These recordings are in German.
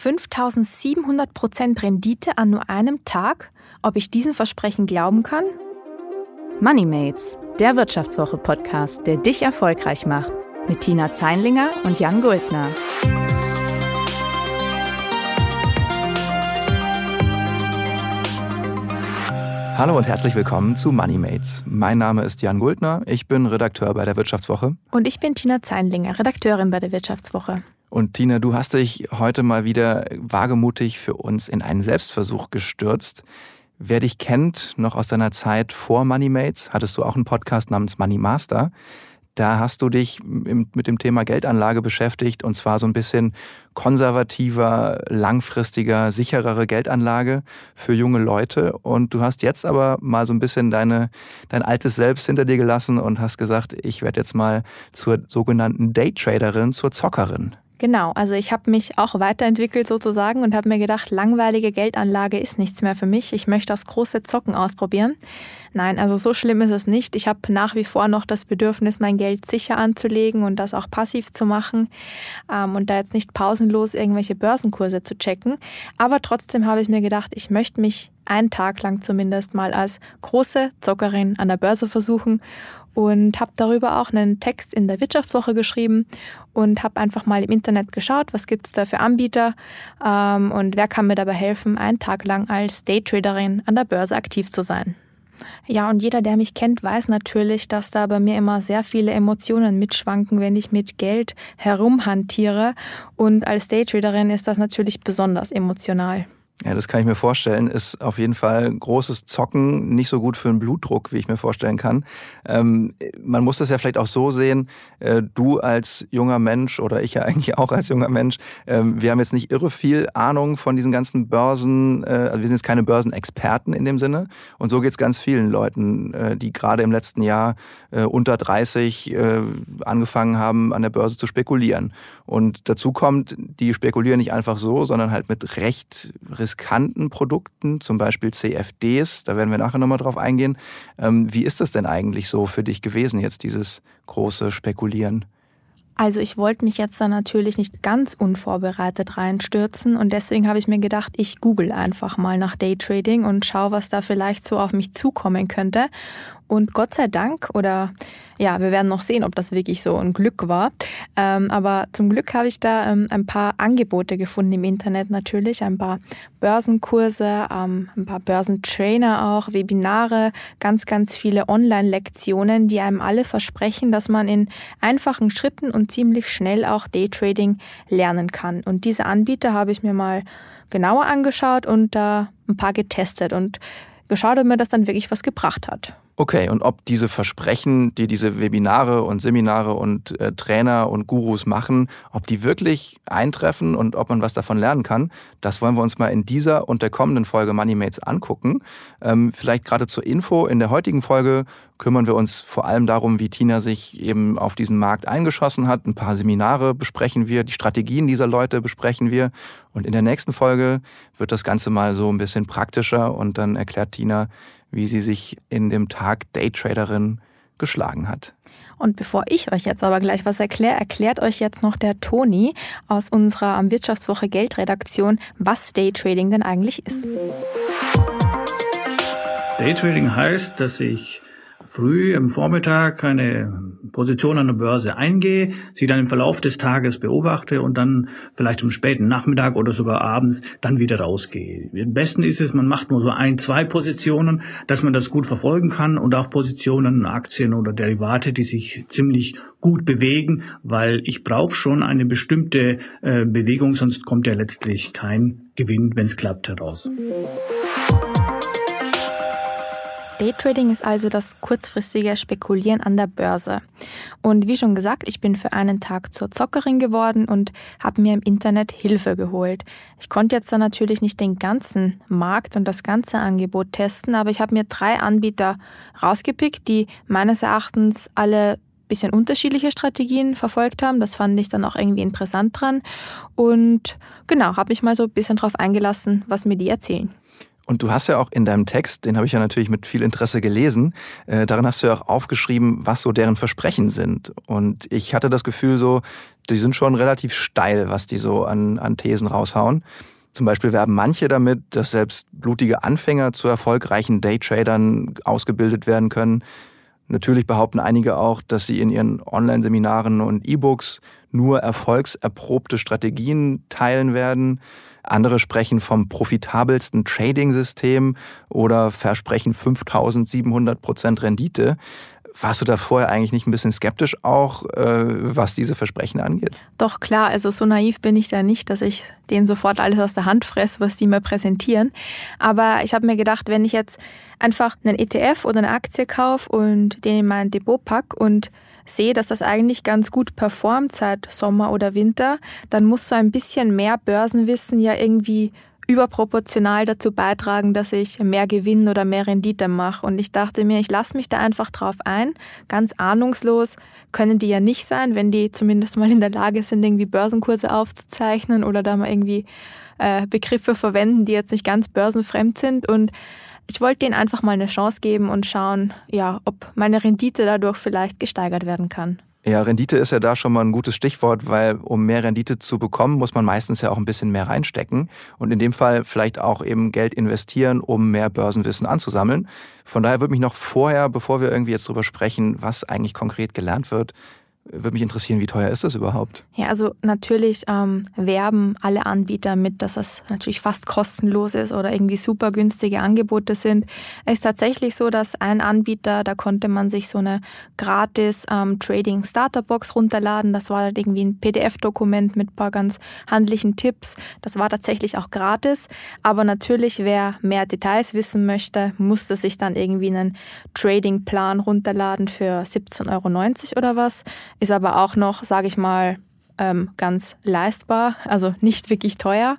5700 Prozent Rendite an nur einem Tag. Ob ich diesen Versprechen glauben kann? Moneymates, der Wirtschaftswoche-Podcast, der dich erfolgreich macht. Mit Tina Zeinlinger und Jan Guldner. Hallo und herzlich willkommen zu Moneymates. Mein Name ist Jan Guldner, ich bin Redakteur bei der Wirtschaftswoche. Und ich bin Tina Zeinlinger, Redakteurin bei der Wirtschaftswoche. Und Tina, du hast dich heute mal wieder wagemutig für uns in einen Selbstversuch gestürzt. Wer dich kennt, noch aus deiner Zeit vor Moneymates, hattest du auch einen Podcast namens Money Master. Da hast du dich mit dem Thema Geldanlage beschäftigt und zwar so ein bisschen konservativer, langfristiger, sicherere Geldanlage für junge Leute. Und du hast jetzt aber mal so ein bisschen deine, dein altes Selbst hinter dir gelassen und hast gesagt, ich werde jetzt mal zur sogenannten Daytraderin, zur Zockerin. Genau, also ich habe mich auch weiterentwickelt sozusagen und habe mir gedacht, langweilige Geldanlage ist nichts mehr für mich. Ich möchte das große Zocken ausprobieren. Nein, also so schlimm ist es nicht. Ich habe nach wie vor noch das Bedürfnis, mein Geld sicher anzulegen und das auch passiv zu machen ähm, und da jetzt nicht pausenlos irgendwelche Börsenkurse zu checken. Aber trotzdem habe ich mir gedacht, ich möchte mich einen Tag lang zumindest mal als große Zockerin an der Börse versuchen und habe darüber auch einen Text in der Wirtschaftswoche geschrieben und habe einfach mal im Internet geschaut, was gibt es da für Anbieter ähm, und wer kann mir dabei helfen, einen Tag lang als Daytraderin an der Börse aktiv zu sein. Ja, und jeder, der mich kennt, weiß natürlich, dass da bei mir immer sehr viele Emotionen mitschwanken, wenn ich mit Geld herumhantiere. Und als Daytraderin ist das natürlich besonders emotional. Ja, das kann ich mir vorstellen. Ist auf jeden Fall großes Zocken nicht so gut für den Blutdruck, wie ich mir vorstellen kann. Ähm, man muss das ja vielleicht auch so sehen, äh, du als junger Mensch oder ich ja eigentlich auch als junger Mensch, äh, wir haben jetzt nicht irre viel Ahnung von diesen ganzen Börsen, äh, also wir sind jetzt keine Börsenexperten in dem Sinne. Und so geht es ganz vielen Leuten, äh, die gerade im letzten Jahr äh, unter 30 äh, angefangen haben, an der Börse zu spekulieren. Und dazu kommt, die spekulieren nicht einfach so, sondern halt mit recht riskanten Produkten, zum Beispiel CFDs, da werden wir nachher nochmal drauf eingehen. Ähm, wie ist das denn eigentlich so für dich gewesen, jetzt dieses große Spekulieren? Also ich wollte mich jetzt da natürlich nicht ganz unvorbereitet reinstürzen und deswegen habe ich mir gedacht, ich google einfach mal nach Daytrading und schaue, was da vielleicht so auf mich zukommen könnte. Und Gott sei Dank, oder ja, wir werden noch sehen, ob das wirklich so ein Glück war. Ähm, aber zum Glück habe ich da ähm, ein paar Angebote gefunden im Internet natürlich, ein paar Börsenkurse, ähm, ein paar Börsentrainer auch, Webinare, ganz, ganz viele Online-Lektionen, die einem alle versprechen, dass man in einfachen Schritten und ziemlich schnell auch Daytrading lernen kann. Und diese Anbieter habe ich mir mal genauer angeschaut und da ein paar getestet und geschaut, ob mir das dann wirklich was gebracht hat. Okay, und ob diese Versprechen, die diese Webinare und Seminare und äh, Trainer und Gurus machen, ob die wirklich eintreffen und ob man was davon lernen kann, das wollen wir uns mal in dieser und der kommenden Folge Moneymates angucken. Ähm, vielleicht gerade zur Info, in der heutigen Folge kümmern wir uns vor allem darum, wie Tina sich eben auf diesen Markt eingeschossen hat. Ein paar Seminare besprechen wir, die Strategien dieser Leute besprechen wir. Und in der nächsten Folge wird das Ganze mal so ein bisschen praktischer und dann erklärt Tina, wie sie sich in dem Tag Daytraderin geschlagen hat. Und bevor ich euch jetzt aber gleich was erkläre, erklärt euch jetzt noch der Toni aus unserer am Wirtschaftswoche Geldredaktion, was Daytrading denn eigentlich ist. Daytrading heißt, dass ich früh im Vormittag eine Position an der Börse eingehe, sie dann im Verlauf des Tages beobachte und dann vielleicht am späten Nachmittag oder sogar abends dann wieder rausgehe. Am besten ist es, man macht nur so ein, zwei Positionen, dass man das gut verfolgen kann und auch Positionen, Aktien oder Derivate, die sich ziemlich gut bewegen, weil ich brauche schon eine bestimmte äh, Bewegung, sonst kommt ja letztlich kein Gewinn, wenn es klappt, heraus. Daytrading ist also das kurzfristige Spekulieren an der Börse. Und wie schon gesagt, ich bin für einen Tag zur Zockerin geworden und habe mir im Internet Hilfe geholt. Ich konnte jetzt dann natürlich nicht den ganzen Markt und das ganze Angebot testen, aber ich habe mir drei Anbieter rausgepickt, die meines Erachtens alle bisschen unterschiedliche Strategien verfolgt haben. Das fand ich dann auch irgendwie interessant dran. Und genau, habe mich mal so ein bisschen drauf eingelassen, was mir die erzählen. Und du hast ja auch in deinem Text, den habe ich ja natürlich mit viel Interesse gelesen, äh, darin hast du ja auch aufgeschrieben, was so deren Versprechen sind. Und ich hatte das Gefühl so, die sind schon relativ steil, was die so an, an Thesen raushauen. Zum Beispiel werben manche damit, dass selbst blutige Anfänger zu erfolgreichen Daytradern ausgebildet werden können. Natürlich behaupten einige auch, dass sie in ihren Online-Seminaren und E-Books nur erfolgserprobte Strategien teilen werden. Andere sprechen vom profitabelsten Trading-System oder versprechen 5700 Prozent Rendite. Warst du da vorher eigentlich nicht ein bisschen skeptisch auch, äh, was diese Versprechen angeht? Doch klar, also so naiv bin ich da nicht, dass ich denen sofort alles aus der Hand fresse, was die mir präsentieren. Aber ich habe mir gedacht, wenn ich jetzt einfach einen ETF oder eine Aktie kaufe und den in mein Depot packe und sehe, dass das eigentlich ganz gut performt seit Sommer oder Winter, dann muss so ein bisschen mehr Börsenwissen ja irgendwie überproportional dazu beitragen, dass ich mehr Gewinn oder mehr Rendite mache. Und ich dachte mir, ich lasse mich da einfach drauf ein. Ganz ahnungslos können die ja nicht sein, wenn die zumindest mal in der Lage sind, irgendwie Börsenkurse aufzuzeichnen oder da mal irgendwie äh, Begriffe verwenden, die jetzt nicht ganz börsenfremd sind. Und ich wollte denen einfach mal eine Chance geben und schauen, ja, ob meine Rendite dadurch vielleicht gesteigert werden kann. Ja, Rendite ist ja da schon mal ein gutes Stichwort, weil um mehr Rendite zu bekommen, muss man meistens ja auch ein bisschen mehr reinstecken und in dem Fall vielleicht auch eben Geld investieren, um mehr Börsenwissen anzusammeln. Von daher würde mich noch vorher, bevor wir irgendwie jetzt drüber sprechen, was eigentlich konkret gelernt wird, würde mich interessieren, wie teuer ist das überhaupt? Ja, also natürlich ähm, werben alle Anbieter mit, dass das natürlich fast kostenlos ist oder irgendwie super günstige Angebote sind. Es ist tatsächlich so, dass ein Anbieter, da konnte man sich so eine gratis ähm, Trading Starter Box runterladen. Das war halt irgendwie ein PDF-Dokument mit ein paar ganz handlichen Tipps. Das war tatsächlich auch gratis. Aber natürlich, wer mehr Details wissen möchte, musste sich dann irgendwie einen Trading-Plan runterladen für 17,90 Euro oder was ist aber auch noch, sage ich mal, ähm, ganz leistbar, also nicht wirklich teuer.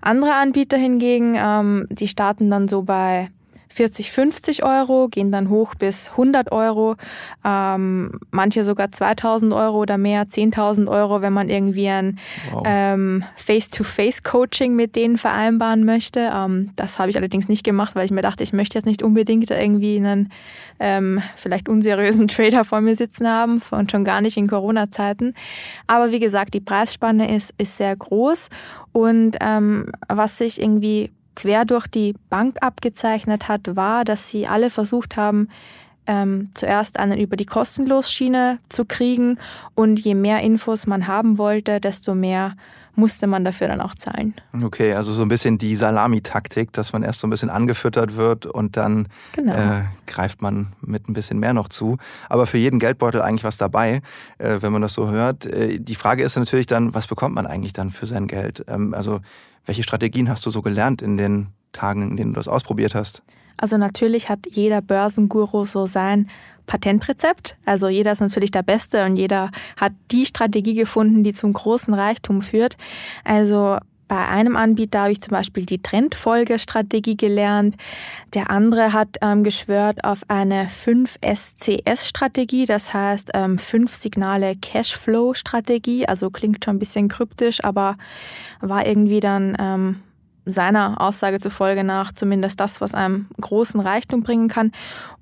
Andere Anbieter hingegen, ähm, die starten dann so bei 40, 50 Euro, gehen dann hoch bis 100 Euro, ähm, manche sogar 2000 Euro oder mehr, 10.000 Euro, wenn man irgendwie ein wow. ähm, Face-to-Face-Coaching mit denen vereinbaren möchte. Ähm, das habe ich allerdings nicht gemacht, weil ich mir dachte, ich möchte jetzt nicht unbedingt irgendwie einen ähm, vielleicht unseriösen Trader vor mir sitzen haben und schon gar nicht in Corona-Zeiten. Aber wie gesagt, die Preisspanne ist, ist sehr groß und ähm, was sich irgendwie quer durch die Bank abgezeichnet hat, war, dass sie alle versucht haben, ähm, zuerst einen über die Kostenlosschiene zu kriegen und je mehr Infos man haben wollte, desto mehr musste man dafür dann auch zahlen. Okay, also so ein bisschen die Salamitaktik, dass man erst so ein bisschen angefüttert wird und dann genau. äh, greift man mit ein bisschen mehr noch zu. Aber für jeden Geldbeutel eigentlich was dabei, äh, wenn man das so hört. Äh, die Frage ist natürlich dann, was bekommt man eigentlich dann für sein Geld? Ähm, also welche Strategien hast du so gelernt in den Tagen, in denen du das ausprobiert hast? Also natürlich hat jeder Börsenguru so sein Patentrezept. Also jeder ist natürlich der Beste und jeder hat die Strategie gefunden, die zum großen Reichtum führt. Also bei einem Anbieter habe ich zum Beispiel die Trendfolgestrategie gelernt. Der andere hat ähm, geschwört auf eine 5SCS-Strategie, das heißt ähm, fünf Signale Cashflow-Strategie. Also klingt schon ein bisschen kryptisch, aber war irgendwie dann ähm, seiner Aussage zufolge nach zumindest das, was einem großen Reichtum bringen kann.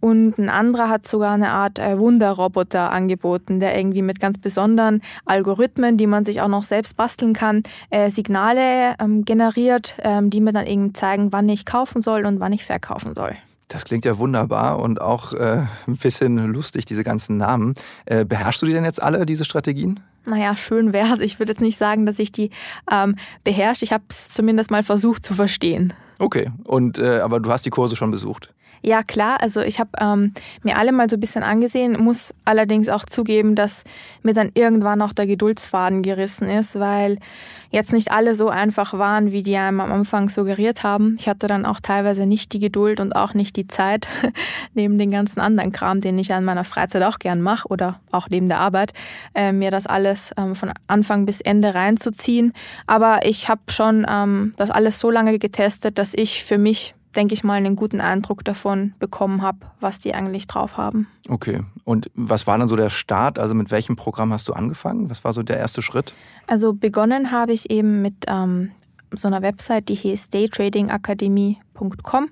Und ein anderer hat sogar eine Art äh, Wunderroboter angeboten, der irgendwie mit ganz besonderen Algorithmen, die man sich auch noch selbst basteln kann, äh, Signale ähm, generiert, ähm, die mir dann eben zeigen, wann ich kaufen soll und wann ich verkaufen soll. Das klingt ja wunderbar und auch äh, ein bisschen lustig, diese ganzen Namen. Äh, beherrschst du die denn jetzt alle, diese Strategien? Naja, schön wäre es. Ich würde jetzt nicht sagen, dass ich die ähm, beherrsche. Ich habe es zumindest mal versucht zu verstehen. Okay, und äh, aber du hast die Kurse schon besucht? Ja, klar. Also ich habe ähm, mir alle mal so ein bisschen angesehen, muss allerdings auch zugeben, dass mir dann irgendwann auch der Geduldsfaden gerissen ist, weil jetzt nicht alle so einfach waren, wie die einem am Anfang suggeriert haben. Ich hatte dann auch teilweise nicht die Geduld und auch nicht die Zeit, neben den ganzen anderen Kram, den ich an meiner Freizeit auch gern mache oder auch neben der Arbeit, äh, mir das alles ähm, von Anfang bis Ende reinzuziehen. Aber ich habe schon ähm, das alles so lange getestet, dass ich für mich denke ich mal, einen guten Eindruck davon bekommen habe, was die eigentlich drauf haben. Okay. Und was war dann so der Start? Also mit welchem Programm hast du angefangen? Was war so der erste Schritt? Also begonnen habe ich eben mit ähm, so einer Website, die hieß daytradingakademie.com.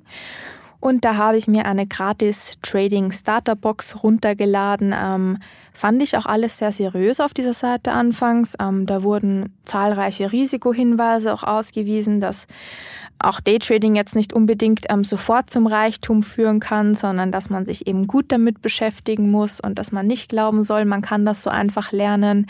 Und da habe ich mir eine gratis Trading Starter Box runtergeladen. Ähm, fand ich auch alles sehr seriös auf dieser Seite anfangs. Ähm, da wurden zahlreiche Risikohinweise auch ausgewiesen, dass auch Daytrading jetzt nicht unbedingt ähm, sofort zum Reichtum führen kann, sondern dass man sich eben gut damit beschäftigen muss und dass man nicht glauben soll, man kann das so einfach lernen.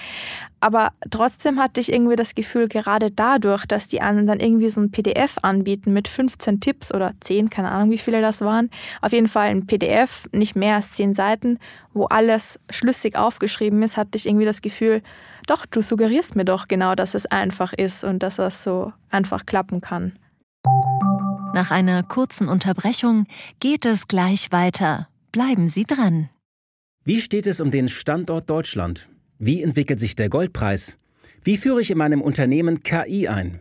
Aber trotzdem hatte ich irgendwie das Gefühl, gerade dadurch, dass die anderen dann irgendwie so ein PDF anbieten mit 15 Tipps oder 10, keine Ahnung, wie viele das waren, auf jeden Fall ein PDF, nicht mehr als 10 Seiten, wo alles schlüssig aufgeschrieben ist, hatte ich irgendwie das Gefühl, doch, du suggerierst mir doch genau, dass es einfach ist und dass das so einfach klappen kann. Nach einer kurzen Unterbrechung geht es gleich weiter. Bleiben Sie dran. Wie steht es um den Standort Deutschland? Wie entwickelt sich der Goldpreis? Wie führe ich in meinem Unternehmen KI ein?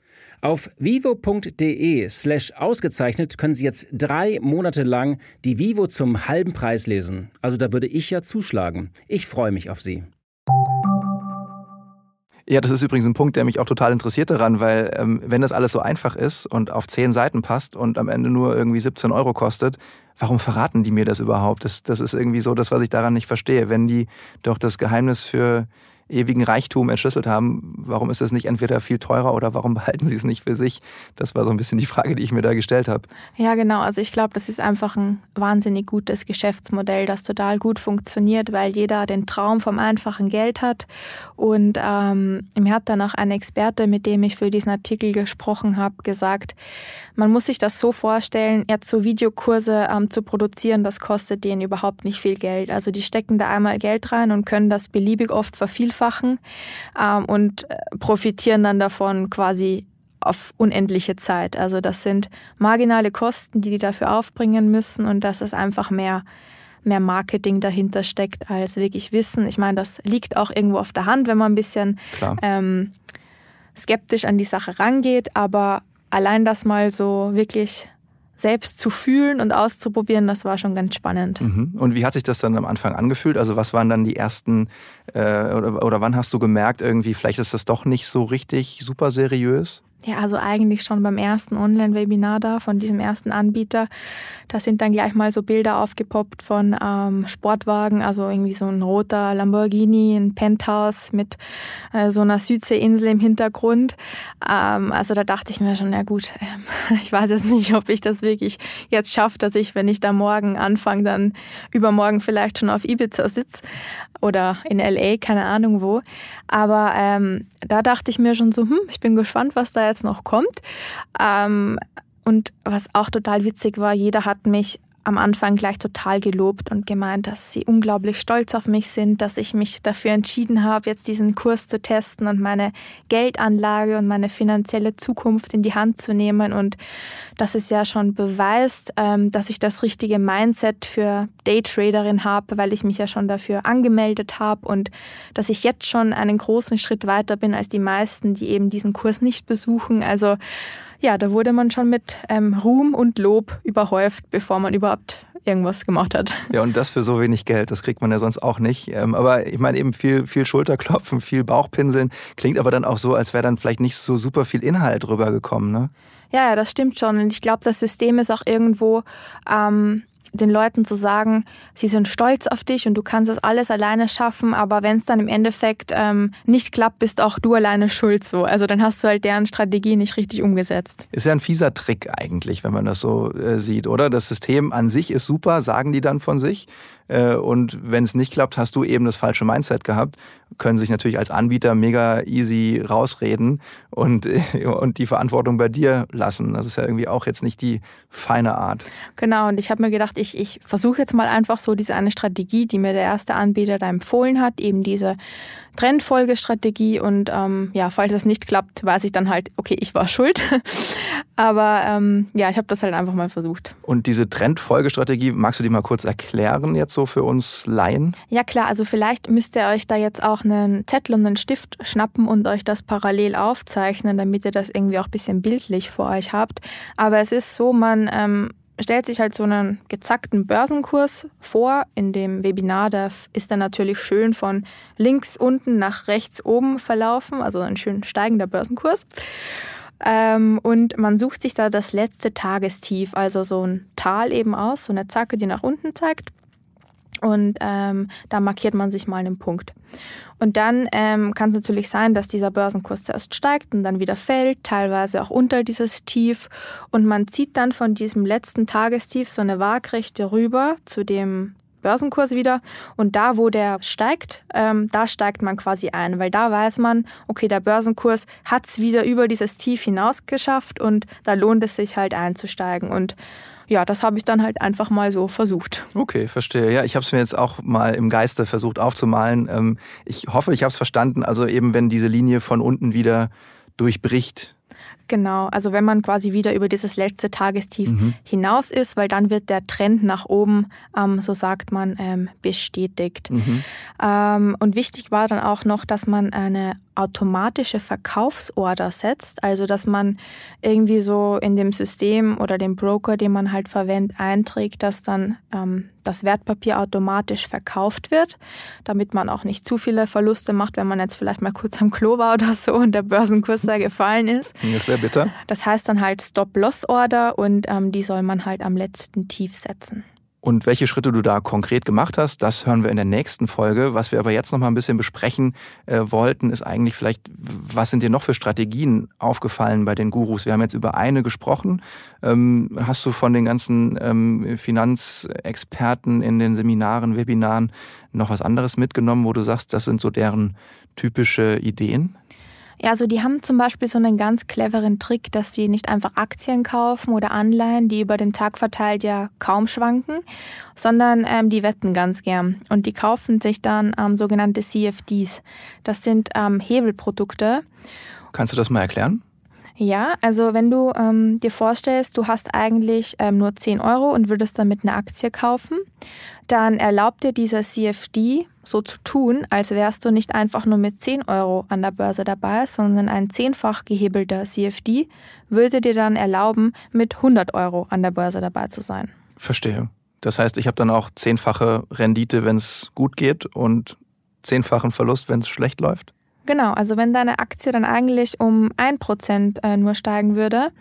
Auf vivo.de slash ausgezeichnet können Sie jetzt drei Monate lang die Vivo zum halben Preis lesen. Also da würde ich ja zuschlagen. Ich freue mich auf Sie. Ja, das ist übrigens ein Punkt, der mich auch total interessiert daran, weil ähm, wenn das alles so einfach ist und auf zehn Seiten passt und am Ende nur irgendwie 17 Euro kostet, warum verraten die mir das überhaupt? Das, das ist irgendwie so das, was ich daran nicht verstehe. Wenn die doch das Geheimnis für ewigen Reichtum entschlüsselt haben, warum ist es nicht entweder viel teurer oder warum behalten sie es nicht für sich? Das war so ein bisschen die Frage, die ich mir da gestellt habe. Ja, genau. Also ich glaube, das ist einfach ein wahnsinnig gutes Geschäftsmodell, das total gut funktioniert, weil jeder den Traum vom einfachen Geld hat. Und ähm, mir hat dann auch ein Experte, mit dem ich für diesen Artikel gesprochen habe, gesagt, man muss sich das so vorstellen, jetzt so Videokurse ähm, zu produzieren, das kostet denen überhaupt nicht viel Geld. Also die stecken da einmal Geld rein und können das beliebig oft vervielfachen vervielfachen ähm, und äh, profitieren dann davon quasi auf unendliche Zeit. Also das sind marginale Kosten, die die dafür aufbringen müssen und dass es einfach mehr, mehr Marketing dahinter steckt als wirklich Wissen. Ich meine, das liegt auch irgendwo auf der Hand, wenn man ein bisschen ähm, skeptisch an die Sache rangeht, aber allein das mal so wirklich selbst zu fühlen und auszuprobieren, das war schon ganz spannend. Mhm. Und wie hat sich das dann am Anfang angefühlt? Also was waren dann die ersten, äh, oder, oder wann hast du gemerkt, irgendwie, vielleicht ist das doch nicht so richtig super seriös? Ja, also eigentlich schon beim ersten Online-Webinar da von diesem ersten Anbieter. Da sind dann gleich mal so Bilder aufgepoppt von ähm, Sportwagen, also irgendwie so ein roter Lamborghini, ein Penthouse mit äh, so einer Südseeinsel im Hintergrund. Ähm, also da dachte ich mir schon, ja gut, äh, ich weiß jetzt nicht, ob ich das wirklich jetzt schaffe, dass ich, wenn ich da morgen anfange, dann übermorgen vielleicht schon auf Ibiza sitze oder in LA, keine Ahnung wo. Aber ähm, da dachte ich mir schon so, hm, ich bin gespannt, was da jetzt noch kommt. Ähm, und was auch total witzig war, jeder hat mich am Anfang gleich total gelobt und gemeint, dass sie unglaublich stolz auf mich sind, dass ich mich dafür entschieden habe, jetzt diesen Kurs zu testen und meine Geldanlage und meine finanzielle Zukunft in die Hand zu nehmen. Und das ist ja schon beweist, ähm, dass ich das richtige Mindset für Daytraderin habe, weil ich mich ja schon dafür angemeldet habe und dass ich jetzt schon einen großen Schritt weiter bin als die meisten, die eben diesen Kurs nicht besuchen. Also ja, da wurde man schon mit ähm, Ruhm und Lob überhäuft, bevor man überhaupt irgendwas gemacht hat. Ja, und das für so wenig Geld, das kriegt man ja sonst auch nicht. Ähm, aber ich meine eben viel, viel Schulterklopfen, viel Bauchpinseln, klingt aber dann auch so, als wäre dann vielleicht nicht so super viel Inhalt rübergekommen, ne? Ja, ja, das stimmt schon. Und ich glaube, das System ist auch irgendwo ähm, den Leuten zu sagen, sie sind stolz auf dich und du kannst das alles alleine schaffen, aber wenn es dann im Endeffekt ähm, nicht klappt, bist auch du alleine schuld so. Also dann hast du halt deren Strategie nicht richtig umgesetzt. Ist ja ein fieser Trick eigentlich, wenn man das so äh, sieht, oder? Das System an sich ist super, sagen die dann von sich. Äh, und wenn es nicht klappt, hast du eben das falsche Mindset gehabt, können sich natürlich als Anbieter mega easy rausreden und, und die Verantwortung bei dir lassen. Das ist ja irgendwie auch jetzt nicht die feine Art. Genau, und ich habe mir gedacht, ich, ich versuche jetzt mal einfach so diese eine Strategie, die mir der erste Anbieter da empfohlen hat, eben diese Trendfolgestrategie. Und ähm, ja, falls es nicht klappt, weiß ich dann halt, okay, ich war schuld. Aber ähm, ja, ich habe das halt einfach mal versucht. Und diese Trendfolgestrategie, magst du die mal kurz erklären jetzt so für uns Laien? Ja klar, also vielleicht müsst ihr euch da jetzt auch einen Zettel und einen Stift schnappen und euch das parallel aufzeichnen, damit ihr das irgendwie auch ein bisschen bildlich vor euch habt. Aber es ist so, man ähm, stellt sich halt so einen gezackten Börsenkurs vor. In dem Webinar da ist dann natürlich schön von links unten nach rechts oben verlaufen, also ein schön steigender Börsenkurs. Ähm, und man sucht sich da das letzte Tagestief, also so ein Tal eben aus, so eine Zacke, die nach unten zeigt. Und ähm, da markiert man sich mal einen Punkt. Und dann ähm, kann es natürlich sein, dass dieser Börsenkurs zuerst steigt und dann wieder fällt, teilweise auch unter dieses Tief. Und man zieht dann von diesem letzten Tagestief so eine Waagrechte rüber zu dem Börsenkurs wieder. Und da, wo der steigt, ähm, da steigt man quasi ein, weil da weiß man, okay, der Börsenkurs hat es wieder über dieses Tief hinaus geschafft und da lohnt es sich halt einzusteigen. Und ja, das habe ich dann halt einfach mal so versucht. Okay, verstehe. Ja, ich habe es mir jetzt auch mal im Geiste versucht aufzumalen. Ähm, ich hoffe, ich habe es verstanden. Also eben, wenn diese Linie von unten wieder durchbricht, Genau, also wenn man quasi wieder über dieses letzte Tagestief mhm. hinaus ist, weil dann wird der Trend nach oben, ähm, so sagt man, ähm, bestätigt. Mhm. Ähm, und wichtig war dann auch noch, dass man eine automatische Verkaufsorder setzt, also dass man irgendwie so in dem System oder dem Broker, den man halt verwendet, einträgt, dass dann ähm, das Wertpapier automatisch verkauft wird, damit man auch nicht zu viele Verluste macht, wenn man jetzt vielleicht mal kurz am Klo war oder so und der Börsenkurs da gefallen ist. Das wäre bitter. Das heißt dann halt Stop-Loss-Order und ähm, die soll man halt am letzten Tief setzen. Und welche Schritte du da konkret gemacht hast, das hören wir in der nächsten Folge. Was wir aber jetzt noch mal ein bisschen besprechen äh, wollten, ist eigentlich vielleicht, was sind dir noch für Strategien aufgefallen bei den Gurus? Wir haben jetzt über eine gesprochen. Ähm, hast du von den ganzen ähm, Finanzexperten in den Seminaren, Webinaren noch was anderes mitgenommen, wo du sagst, das sind so deren typische Ideen? Ja, also die haben zum Beispiel so einen ganz cleveren Trick, dass sie nicht einfach Aktien kaufen oder Anleihen, die über den Tag verteilt ja kaum schwanken, sondern ähm, die wetten ganz gern. Und die kaufen sich dann ähm, sogenannte CFDs. Das sind ähm, Hebelprodukte. Kannst du das mal erklären? Ja, also wenn du ähm, dir vorstellst, du hast eigentlich ähm, nur 10 Euro und würdest damit eine Aktie kaufen, dann erlaubt dir dieser CFD so zu tun, als wärst du nicht einfach nur mit 10 Euro an der Börse dabei, sondern ein zehnfach gehebelter CFD würde dir dann erlauben, mit 100 Euro an der Börse dabei zu sein. Verstehe. Das heißt, ich habe dann auch zehnfache Rendite, wenn es gut geht und zehnfachen Verlust, wenn es schlecht läuft? Genau, also wenn deine Aktie dann eigentlich um 1% äh, nur steigen würde,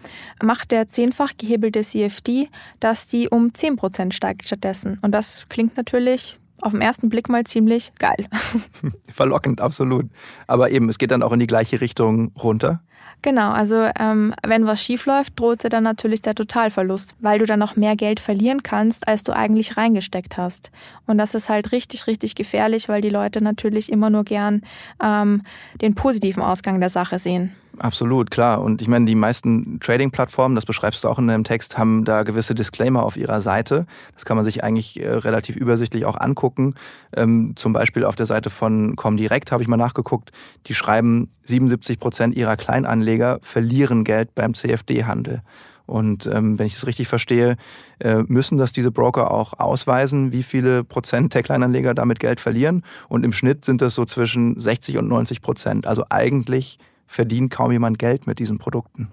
macht der zehnfach gehebelte CFD, dass die um 10% steigt stattdessen. Und das klingt natürlich auf den ersten Blick mal ziemlich geil. Verlockend, absolut. Aber eben, es geht dann auch in die gleiche Richtung runter. Genau, also ähm, wenn was schief läuft, droht dir dann natürlich der Totalverlust, weil du dann noch mehr Geld verlieren kannst, als du eigentlich reingesteckt hast. Und das ist halt richtig, richtig gefährlich, weil die Leute natürlich immer nur gern ähm, den positiven Ausgang der Sache sehen. Absolut, klar. Und ich meine, die meisten Trading-Plattformen, das beschreibst du auch in deinem Text, haben da gewisse Disclaimer auf ihrer Seite. Das kann man sich eigentlich äh, relativ übersichtlich auch angucken. Ähm, zum Beispiel auf der Seite von Comdirect habe ich mal nachgeguckt. Die schreiben, 77 Prozent ihrer Kleinanleger verlieren Geld beim CFD-Handel. Und ähm, wenn ich es richtig verstehe, äh, müssen das diese Broker auch ausweisen, wie viele Prozent der Kleinanleger damit Geld verlieren. Und im Schnitt sind das so zwischen 60 und 90 Prozent. Also eigentlich verdient kaum jemand Geld mit diesen Produkten.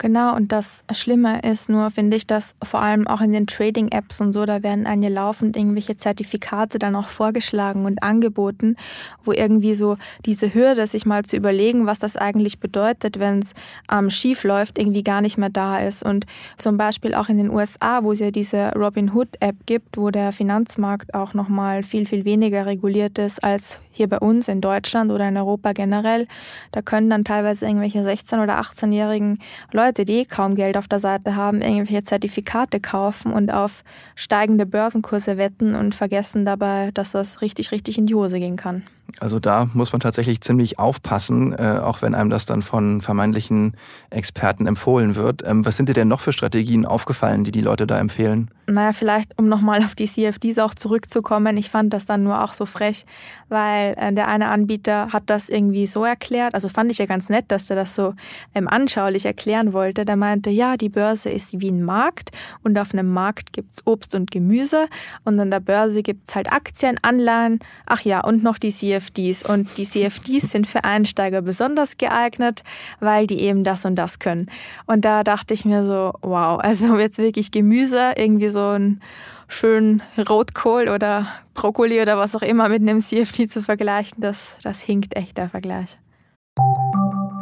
Genau, und das Schlimme ist nur, finde ich, dass vor allem auch in den Trading-Apps und so, da werden einem ja laufend irgendwelche Zertifikate dann auch vorgeschlagen und angeboten, wo irgendwie so diese Hürde, sich mal zu überlegen, was das eigentlich bedeutet, wenn es ähm, schief läuft, irgendwie gar nicht mehr da ist. Und zum Beispiel auch in den USA, wo es ja diese Robinhood-App gibt, wo der Finanzmarkt auch nochmal viel, viel weniger reguliert ist als hier bei uns in Deutschland oder in Europa generell. Da können dann teilweise irgendwelche 16- oder 18-jährigen Leute, die kaum Geld auf der Seite haben, irgendwelche Zertifikate kaufen und auf steigende Börsenkurse wetten und vergessen dabei, dass das richtig, richtig in die Hose gehen kann. Also da muss man tatsächlich ziemlich aufpassen, äh, auch wenn einem das dann von vermeintlichen Experten empfohlen wird. Ähm, was sind dir denn noch für Strategien aufgefallen, die die Leute da empfehlen? Naja, vielleicht um nochmal auf die CFDs auch zurückzukommen. Ich fand das dann nur auch so frech, weil äh, der eine Anbieter hat das irgendwie so erklärt. Also fand ich ja ganz nett, dass er das so ähm, anschaulich erklären wollte. Der meinte, ja, die Börse ist wie ein Markt und auf einem Markt gibt es Obst und Gemüse und an der Börse gibt es halt Aktien, Anleihen, ach ja, und noch die CFDs. Und die CFDs sind für Einsteiger besonders geeignet, weil die eben das und das können. Und da dachte ich mir so, wow, also jetzt wirklich Gemüse irgendwie so einen schönen Rotkohl oder Brokkoli oder was auch immer mit einem CFD zu vergleichen, das, das hinkt echt der Vergleich.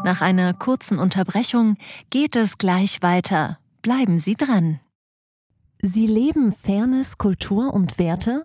Nach einer kurzen Unterbrechung geht es gleich weiter. Bleiben Sie dran. Sie leben Fairness, Kultur und Werte?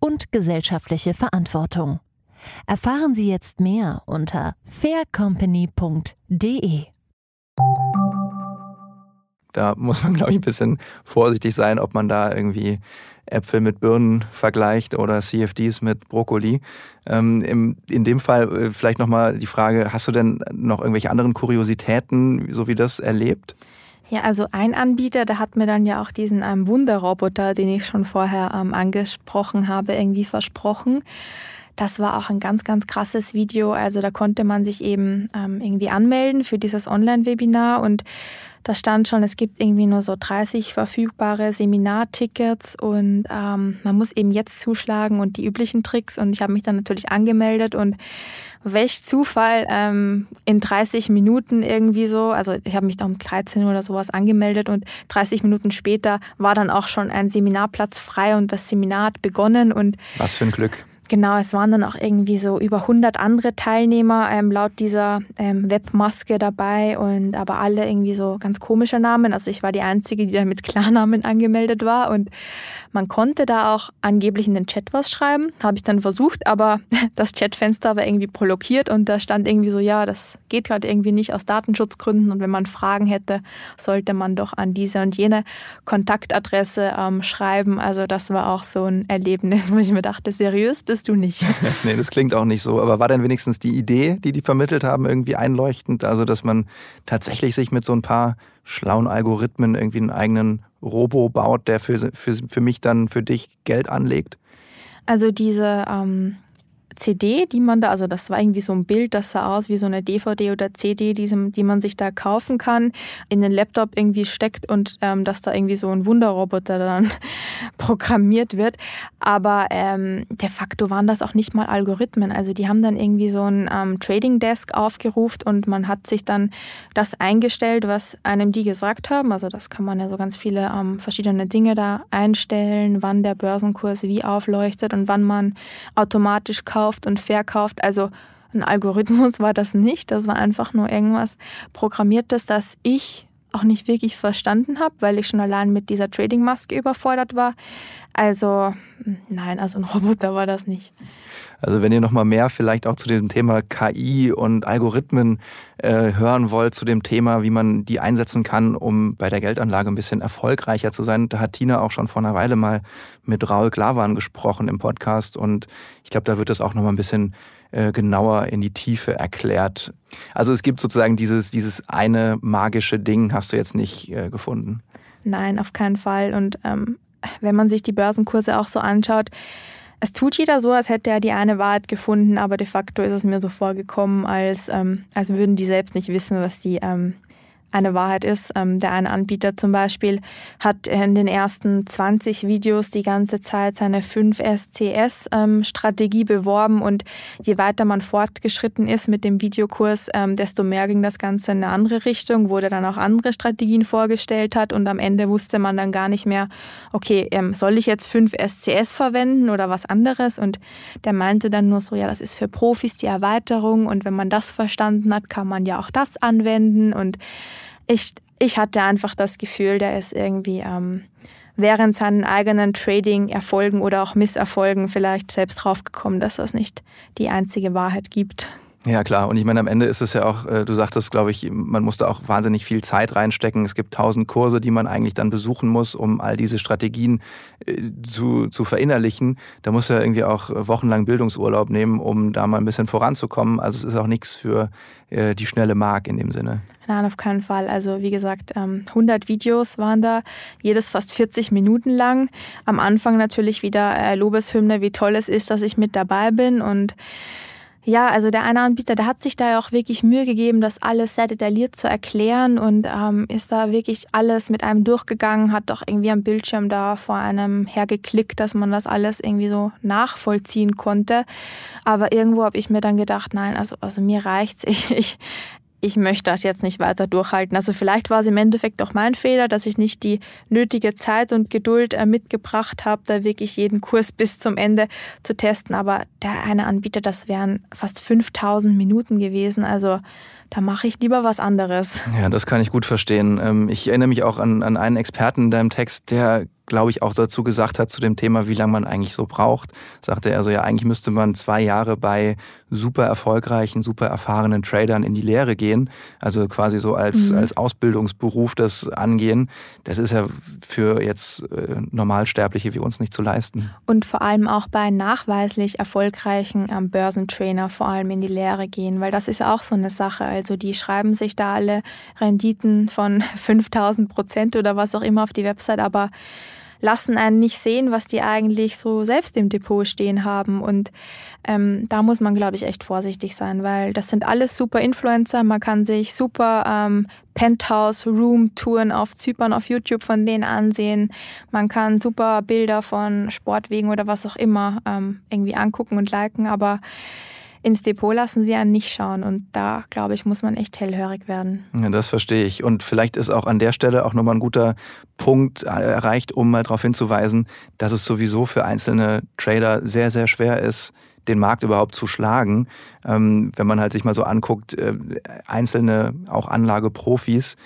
und gesellschaftliche Verantwortung. Erfahren Sie jetzt mehr unter faircompany.de. Da muss man, glaube ich, ein bisschen vorsichtig sein, ob man da irgendwie Äpfel mit Birnen vergleicht oder CFDs mit Brokkoli. Ähm, im, in dem Fall äh, vielleicht nochmal die Frage, hast du denn noch irgendwelche anderen Kuriositäten, so wie das erlebt? Ja, also ein Anbieter, der hat mir dann ja auch diesen ähm, Wunderroboter, den ich schon vorher ähm, angesprochen habe, irgendwie versprochen. Das war auch ein ganz, ganz krasses Video. Also da konnte man sich eben ähm, irgendwie anmelden für dieses Online-Webinar und da stand schon, es gibt irgendwie nur so 30 verfügbare Seminartickets und ähm, man muss eben jetzt zuschlagen und die üblichen Tricks. Und ich habe mich dann natürlich angemeldet und welch Zufall ähm, in 30 Minuten irgendwie so, also ich habe mich da um 13 Uhr oder sowas angemeldet und 30 Minuten später war dann auch schon ein Seminarplatz frei und das Seminar hat begonnen und was für ein Glück. Genau, es waren dann auch irgendwie so über 100 andere Teilnehmer ähm, laut dieser ähm, Webmaske dabei und aber alle irgendwie so ganz komische Namen. Also ich war die Einzige, die da mit Klarnamen angemeldet war und man konnte da auch angeblich in den Chat was schreiben. Habe ich dann versucht, aber das Chatfenster war irgendwie blockiert und da stand irgendwie so, ja, das geht gerade irgendwie nicht aus Datenschutzgründen und wenn man Fragen hätte, sollte man doch an diese und jene Kontaktadresse ähm, schreiben. Also das war auch so ein Erlebnis, wo ich mir dachte, seriös bist bist du nicht. nee, das klingt auch nicht so. Aber war denn wenigstens die Idee, die die vermittelt haben, irgendwie einleuchtend? Also, dass man tatsächlich sich mit so ein paar schlauen Algorithmen irgendwie einen eigenen Robo baut, der für, für, für mich dann für dich Geld anlegt? Also diese ähm, CD, die man da, also das war irgendwie so ein Bild, das sah aus wie so eine DVD oder CD, die, die man sich da kaufen kann, in den Laptop irgendwie steckt und ähm, dass da irgendwie so ein Wunderroboter dann programmiert wird. Aber ähm, de facto waren das auch nicht mal Algorithmen. Also die haben dann irgendwie so ein ähm, Trading Desk aufgerufen und man hat sich dann das eingestellt, was einem die gesagt haben. Also das kann man ja so ganz viele ähm, verschiedene Dinge da einstellen, wann der Börsenkurs wie aufleuchtet und wann man automatisch kauft kauft und verkauft. Also ein Algorithmus war das nicht. Das war einfach nur irgendwas Programmiertes, das ich auch nicht wirklich verstanden habe, weil ich schon allein mit dieser Trading-Maske überfordert war. Also nein, also ein Roboter war das nicht. Also wenn ihr noch mal mehr vielleicht auch zu dem Thema KI und Algorithmen äh, hören wollt, zu dem Thema, wie man die einsetzen kann, um bei der Geldanlage ein bisschen erfolgreicher zu sein, da hat Tina auch schon vor einer Weile mal mit Raul Glavan gesprochen im Podcast und ich glaube, da wird es auch noch mal ein bisschen äh, genauer in die Tiefe erklärt. Also es gibt sozusagen dieses, dieses eine magische Ding, hast du jetzt nicht äh, gefunden. Nein, auf keinen Fall. Und ähm, wenn man sich die Börsenkurse auch so anschaut, es tut jeder so, als hätte er die eine Wahrheit gefunden, aber de facto ist es mir so vorgekommen, als, ähm, als würden die selbst nicht wissen, was die ähm, eine Wahrheit ist. Ähm, der eine Anbieter zum Beispiel hat in den ersten 20 Videos die ganze Zeit seine 5SCS-Strategie ähm, beworben und je weiter man fortgeschritten ist mit dem Videokurs, ähm, desto mehr ging das Ganze in eine andere Richtung, wo der dann auch andere Strategien vorgestellt hat und am Ende wusste man dann gar nicht mehr, okay, soll ich jetzt 5SCS verwenden oder was anderes? Und der meinte dann nur so, ja, das ist für Profis die Erweiterung und wenn man das verstanden hat, kann man ja auch das anwenden und ich, ich hatte einfach das Gefühl, der ist irgendwie ähm, während seinen eigenen Trading-Erfolgen oder auch Misserfolgen vielleicht selbst draufgekommen, dass das nicht die einzige Wahrheit gibt. Ja, klar. Und ich meine, am Ende ist es ja auch, äh, du sagtest, glaube ich, man muss da auch wahnsinnig viel Zeit reinstecken. Es gibt tausend Kurse, die man eigentlich dann besuchen muss, um all diese Strategien äh, zu, zu verinnerlichen. Da muss er irgendwie auch wochenlang Bildungsurlaub nehmen, um da mal ein bisschen voranzukommen. Also es ist auch nichts für äh, die schnelle Mark in dem Sinne. Nein, auf keinen Fall. Also wie gesagt, 100 ähm, Videos waren da, jedes fast 40 Minuten lang. Am Anfang natürlich wieder Lobeshymne, wie toll es ist, dass ich mit dabei bin und ja, also der eine Anbieter, der hat sich da ja auch wirklich Mühe gegeben, das alles sehr detailliert zu erklären und ähm, ist da wirklich alles mit einem durchgegangen, hat doch irgendwie am Bildschirm da vor einem hergeklickt, dass man das alles irgendwie so nachvollziehen konnte. Aber irgendwo habe ich mir dann gedacht, nein, also, also mir reicht's. Ich, ich, ich möchte das jetzt nicht weiter durchhalten. Also vielleicht war es im Endeffekt auch mein Fehler, dass ich nicht die nötige Zeit und Geduld äh, mitgebracht habe, da wirklich jeden Kurs bis zum Ende zu testen. Aber der eine Anbieter, das wären fast 5000 Minuten gewesen. Also da mache ich lieber was anderes. Ja, das kann ich gut verstehen. Ähm, ich erinnere mich auch an, an einen Experten in deinem Text, der glaube ich, auch dazu gesagt hat, zu dem Thema, wie lange man eigentlich so braucht, sagte er so, ja, eigentlich müsste man zwei Jahre bei super erfolgreichen, super erfahrenen Tradern in die Lehre gehen, also quasi so als, mhm. als Ausbildungsberuf das angehen. Das ist ja für jetzt äh, Normalsterbliche wie uns nicht zu leisten. Und vor allem auch bei nachweislich erfolgreichen ähm, Börsentrainer vor allem in die Lehre gehen, weil das ist ja auch so eine Sache. Also die schreiben sich da alle Renditen von 5000 Prozent oder was auch immer auf die Website, aber lassen einen nicht sehen, was die eigentlich so selbst im Depot stehen haben. Und ähm, da muss man, glaube ich, echt vorsichtig sein, weil das sind alles super Influencer. Man kann sich super ähm, Penthouse-Room-Touren auf Zypern auf YouTube von denen ansehen. Man kann super Bilder von Sportwegen oder was auch immer ähm, irgendwie angucken und liken, aber ins Depot lassen sie einen nicht schauen. Und da, glaube ich, muss man echt hellhörig werden. Ja, das verstehe ich. Und vielleicht ist auch an der Stelle auch nochmal ein guter Punkt erreicht, um mal darauf hinzuweisen, dass es sowieso für einzelne Trader sehr, sehr schwer ist, den Markt überhaupt zu schlagen. Ähm, wenn man halt sich mal so anguckt, äh, einzelne, auch Anlageprofis,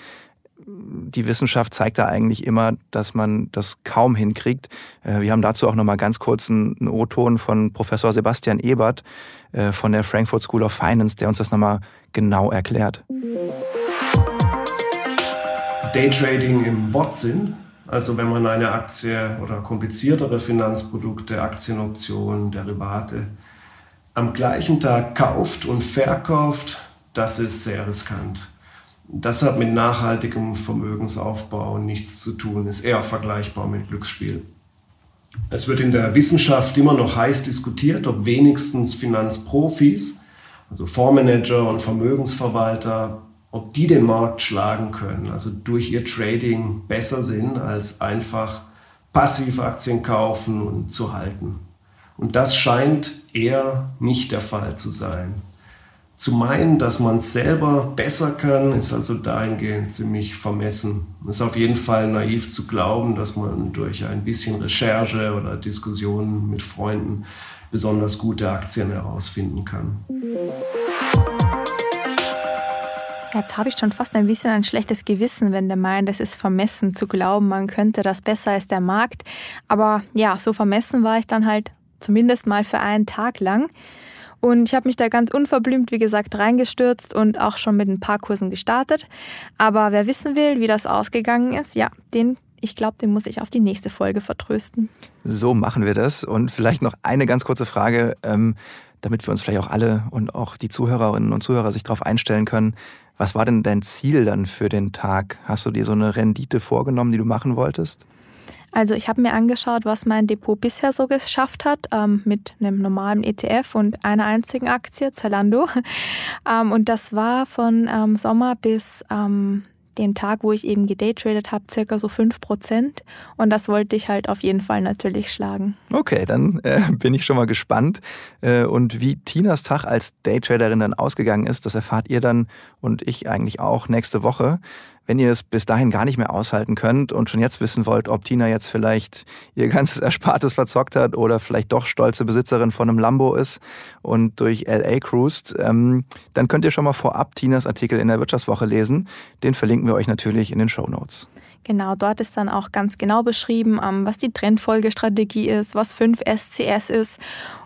die Wissenschaft zeigt da eigentlich immer, dass man das kaum hinkriegt. Äh, wir haben dazu auch nochmal ganz kurz einen O-Ton von Professor Sebastian Ebert äh, von der Frankfurt School of Finance, der uns das nochmal genau erklärt. Daytrading im Wortsinn, also wenn man eine Aktie oder kompliziertere Finanzprodukte, Aktienoptionen, Derivate am gleichen Tag kauft und verkauft, das ist sehr riskant. Das hat mit nachhaltigem Vermögensaufbau nichts zu tun, ist eher vergleichbar mit Glücksspiel. Es wird in der Wissenschaft immer noch heiß diskutiert, ob wenigstens Finanzprofis, also Fondsmanager und Vermögensverwalter, ob die den Markt schlagen können, also durch ihr Trading besser sind als einfach passiv Aktien kaufen und zu halten. Und das scheint eher nicht der Fall zu sein. Zu meinen, dass man es selber besser kann, ist also dahingehend ziemlich vermessen. Es ist auf jeden Fall naiv zu glauben, dass man durch ein bisschen Recherche oder Diskussionen mit Freunden besonders gute Aktien herausfinden kann. Jetzt habe ich schon fast ein bisschen ein schlechtes Gewissen, wenn der meint, es ist vermessen zu glauben, man könnte das besser als der Markt. Aber ja, so vermessen war ich dann halt zumindest mal für einen Tag lang. Und ich habe mich da ganz unverblümt, wie gesagt, reingestürzt und auch schon mit ein paar Kursen gestartet. Aber wer wissen will, wie das ausgegangen ist, ja, den, ich glaube, den muss ich auf die nächste Folge vertrösten. So machen wir das. Und vielleicht noch eine ganz kurze Frage, ähm, damit wir uns vielleicht auch alle und auch die Zuhörerinnen und Zuhörer sich darauf einstellen können. Was war denn dein Ziel dann für den Tag? Hast du dir so eine Rendite vorgenommen, die du machen wolltest? Also ich habe mir angeschaut, was mein Depot bisher so geschafft hat ähm, mit einem normalen ETF und einer einzigen Aktie, Zalando. ähm, und das war von ähm, Sommer bis ähm, den Tag, wo ich eben gedaytradet habe, circa so 5%. Und das wollte ich halt auf jeden Fall natürlich schlagen. Okay, dann äh, bin ich schon mal gespannt. Äh, und wie Tinas Tag als Daytraderin dann ausgegangen ist, das erfahrt ihr dann und ich eigentlich auch nächste Woche. Wenn ihr es bis dahin gar nicht mehr aushalten könnt und schon jetzt wissen wollt, ob Tina jetzt vielleicht ihr ganzes Erspartes verzockt hat oder vielleicht doch stolze Besitzerin von einem Lambo ist und durch LA cruist, ähm, dann könnt ihr schon mal vorab Tinas Artikel in der Wirtschaftswoche lesen. Den verlinken wir euch natürlich in den Show Notes. Genau, dort ist dann auch ganz genau beschrieben, ähm, was die Trendfolgestrategie ist, was 5 SCS ist.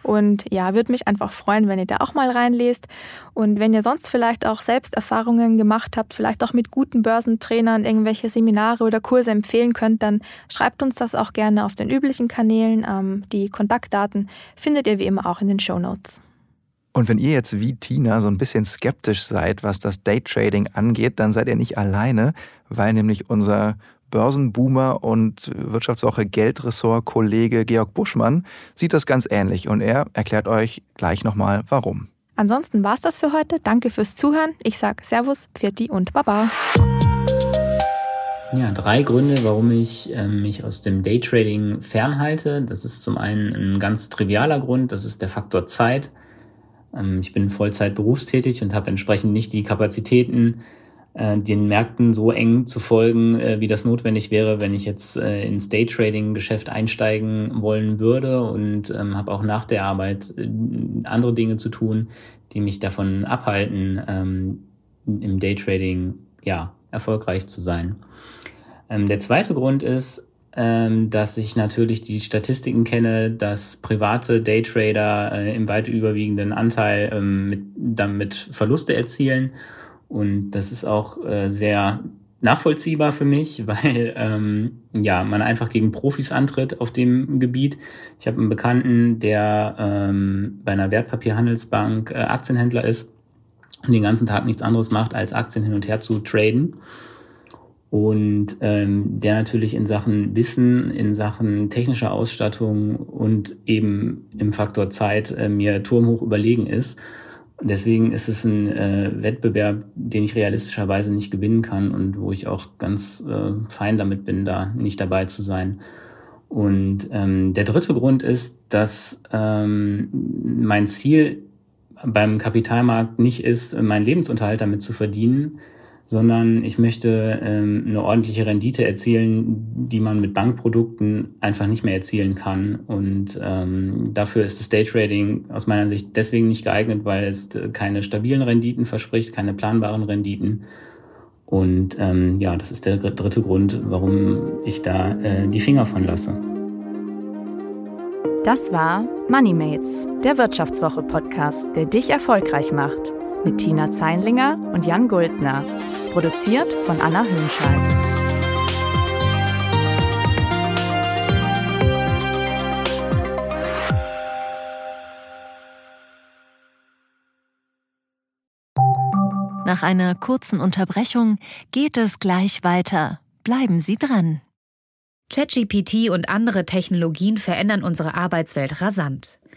Und ja, würde mich einfach freuen, wenn ihr da auch mal reinlest. Und wenn ihr sonst vielleicht auch selbst Erfahrungen gemacht habt, vielleicht auch mit guten Börsentrainern irgendwelche Seminare oder Kurse empfehlen könnt, dann schreibt uns das auch gerne auf den üblichen Kanälen. Ähm, die Kontaktdaten findet ihr wie immer auch in den Show Notes. Und wenn ihr jetzt wie Tina so ein bisschen skeptisch seid, was das Daytrading angeht, dann seid ihr nicht alleine, weil nämlich unser Börsenboomer und Wirtschaftswoche Geldressort-Kollege Georg Buschmann sieht das ganz ähnlich und er erklärt euch gleich nochmal warum. Ansonsten war's das für heute. Danke fürs Zuhören. Ich sag Servus, Pfirti und Baba. Ja, drei Gründe, warum ich äh, mich aus dem Daytrading fernhalte. Das ist zum einen ein ganz trivialer Grund, das ist der Faktor Zeit. Ähm, ich bin Vollzeit berufstätig und habe entsprechend nicht die Kapazitäten, äh, den Märkten so eng zu folgen, äh, wie das notwendig wäre, wenn ich jetzt äh, ins Daytrading-Geschäft einsteigen wollen würde und ähm, habe auch nach der Arbeit andere Dinge zu tun, die mich davon abhalten, ähm, im Daytrading ja erfolgreich zu sein. der zweite Grund ist, ähm, dass ich natürlich die Statistiken kenne, dass private Daytrader äh, im weit überwiegenden Anteil ähm, mit, damit Verluste erzielen. Und das ist auch äh, sehr nachvollziehbar für mich, weil ähm, ja man einfach gegen Profis antritt auf dem Gebiet. Ich habe einen Bekannten, der ähm, bei einer Wertpapierhandelsbank äh, Aktienhändler ist und den ganzen Tag nichts anderes macht, als Aktien hin und her zu traden und ähm, der natürlich in Sachen Wissen, in Sachen technischer Ausstattung und eben im Faktor Zeit äh, mir turmhoch überlegen ist. Deswegen ist es ein äh, Wettbewerb, den ich realistischerweise nicht gewinnen kann und wo ich auch ganz äh, fein damit bin, da nicht dabei zu sein. Und ähm, der dritte Grund ist, dass ähm, mein Ziel beim Kapitalmarkt nicht ist, meinen Lebensunterhalt damit zu verdienen, sondern ich möchte ähm, eine ordentliche Rendite erzielen, die man mit Bankprodukten einfach nicht mehr erzielen kann. Und ähm, dafür ist das Daytrading aus meiner Sicht deswegen nicht geeignet, weil es keine stabilen Renditen verspricht, keine planbaren Renditen. Und ähm, ja, das ist der dritte Grund, warum ich da äh, die Finger von lasse. Das war MoneyMates, der Wirtschaftswoche-Podcast, der dich erfolgreich macht mit Tina Zeinlinger und Jan Guldner. Produziert von Anna Hönscheid. Nach einer kurzen Unterbrechung geht es gleich weiter. Bleiben Sie dran. ChatGPT und andere Technologien verändern unsere Arbeitswelt rasant.